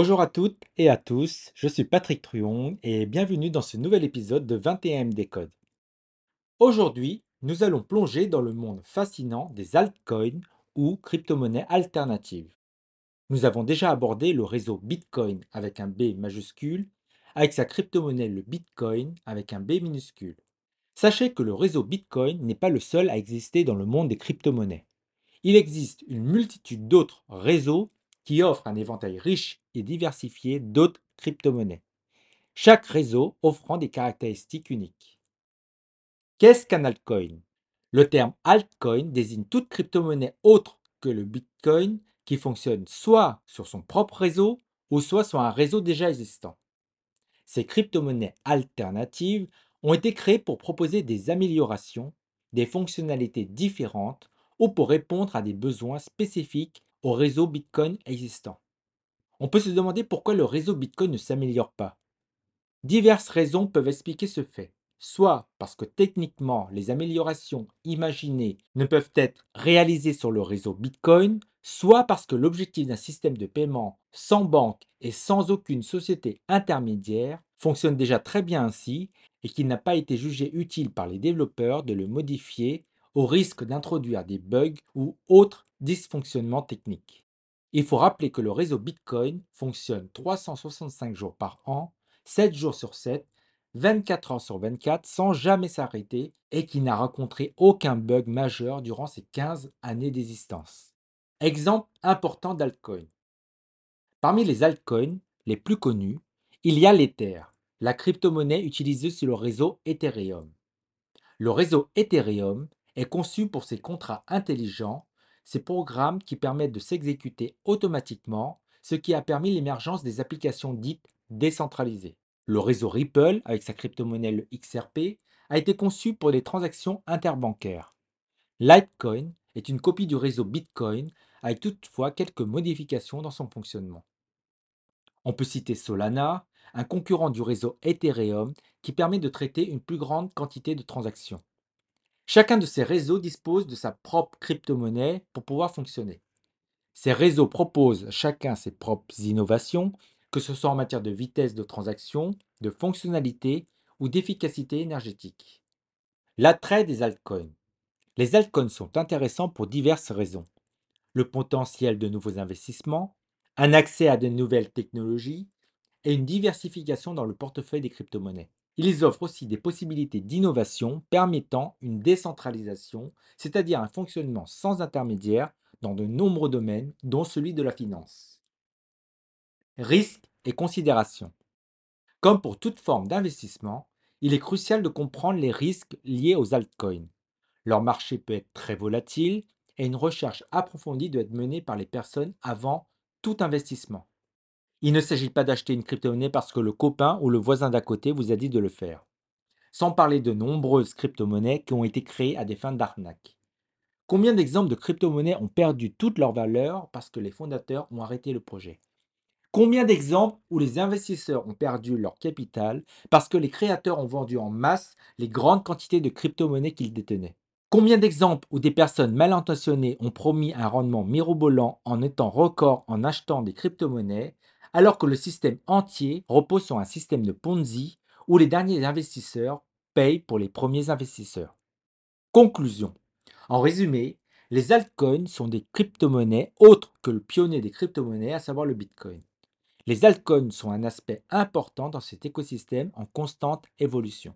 Bonjour à toutes et à tous, je suis Patrick Truong et bienvenue dans ce nouvel épisode de 21MD Code. Aujourd'hui, nous allons plonger dans le monde fascinant des altcoins ou crypto-monnaies alternatives. Nous avons déjà abordé le réseau Bitcoin avec un B majuscule, avec sa crypto-monnaie le Bitcoin avec un B minuscule. Sachez que le réseau Bitcoin n'est pas le seul à exister dans le monde des crypto-monnaies. Il existe une multitude d'autres réseaux qui offrent un éventail riche et diversifié d'autres crypto-monnaies, chaque réseau offrant des caractéristiques uniques. Qu'est-ce qu'un altcoin? Le terme altcoin désigne toute crypto-monnaie autre que le Bitcoin qui fonctionne soit sur son propre réseau ou soit sur un réseau déjà existant. Ces crypto-monnaies alternatives ont été créées pour proposer des améliorations, des fonctionnalités différentes ou pour répondre à des besoins spécifiques au réseau Bitcoin existant. On peut se demander pourquoi le réseau Bitcoin ne s'améliore pas. Diverses raisons peuvent expliquer ce fait, soit parce que techniquement les améliorations imaginées ne peuvent être réalisées sur le réseau Bitcoin, soit parce que l'objectif d'un système de paiement sans banque et sans aucune société intermédiaire fonctionne déjà très bien ainsi et qu'il n'a pas été jugé utile par les développeurs de le modifier au risque d'introduire des bugs ou autres dysfonctionnements techniques. Il faut rappeler que le réseau Bitcoin fonctionne 365 jours par an, 7 jours sur 7, 24 heures sur 24 sans jamais s'arrêter et qui n'a rencontré aucun bug majeur durant ses 15 années d'existence. Exemple important d'altcoin. Parmi les altcoins les plus connus, il y a l'Ether, la crypto-monnaie utilisée sur le réseau Ethereum. Le réseau Ethereum est conçu pour ses contrats intelligents, ces programmes qui permettent de s'exécuter automatiquement, ce qui a permis l'émergence des applications dites décentralisées. Le réseau Ripple, avec sa crypto-monnaie le XRP, a été conçu pour les transactions interbancaires. Litecoin est une copie du réseau Bitcoin avec toutefois quelques modifications dans son fonctionnement. On peut citer Solana, un concurrent du réseau Ethereum qui permet de traiter une plus grande quantité de transactions. Chacun de ces réseaux dispose de sa propre crypto-monnaie pour pouvoir fonctionner. Ces réseaux proposent chacun ses propres innovations, que ce soit en matière de vitesse de transaction, de fonctionnalité ou d'efficacité énergétique. L'attrait des altcoins. Les altcoins sont intéressants pour diverses raisons. Le potentiel de nouveaux investissements, un accès à de nouvelles technologies et une diversification dans le portefeuille des crypto-monnaies. Ils offrent aussi des possibilités d'innovation permettant une décentralisation, c'est-à-dire un fonctionnement sans intermédiaire dans de nombreux domaines, dont celui de la finance. Risques et considérations. Comme pour toute forme d'investissement, il est crucial de comprendre les risques liés aux altcoins. Leur marché peut être très volatile et une recherche approfondie doit être menée par les personnes avant tout investissement. Il ne s'agit pas d'acheter une crypto-monnaie parce que le copain ou le voisin d'à côté vous a dit de le faire. Sans parler de nombreuses crypto-monnaies qui ont été créées à des fins d'arnaque. Combien d'exemples de crypto-monnaies ont perdu toute leur valeur parce que les fondateurs ont arrêté le projet? Combien d'exemples où les investisseurs ont perdu leur capital parce que les créateurs ont vendu en masse les grandes quantités de crypto-monnaies qu'ils détenaient? Combien d'exemples où des personnes mal intentionnées ont promis un rendement mirobolant en étant record en achetant des crypto-monnaies, alors que le système entier repose sur un système de Ponzi où les derniers investisseurs payent pour les premiers investisseurs Conclusion. En résumé, les altcoins sont des crypto-monnaies autres que le pionnier des crypto-monnaies, à savoir le Bitcoin. Les altcoins sont un aspect important dans cet écosystème en constante évolution.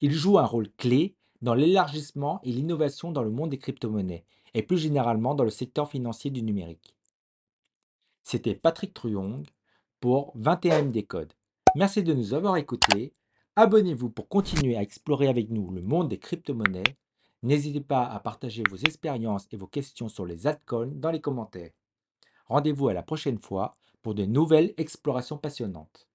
Ils jouent un rôle clé dans l'élargissement et l'innovation dans le monde des crypto-monnaies et plus généralement dans le secteur financier du numérique. C'était Patrick Truong pour 21MD Code. Merci de nous avoir écoutés. Abonnez-vous pour continuer à explorer avec nous le monde des crypto-monnaies. N'hésitez pas à partager vos expériences et vos questions sur les altcoins dans les commentaires. Rendez-vous à la prochaine fois pour de nouvelles explorations passionnantes.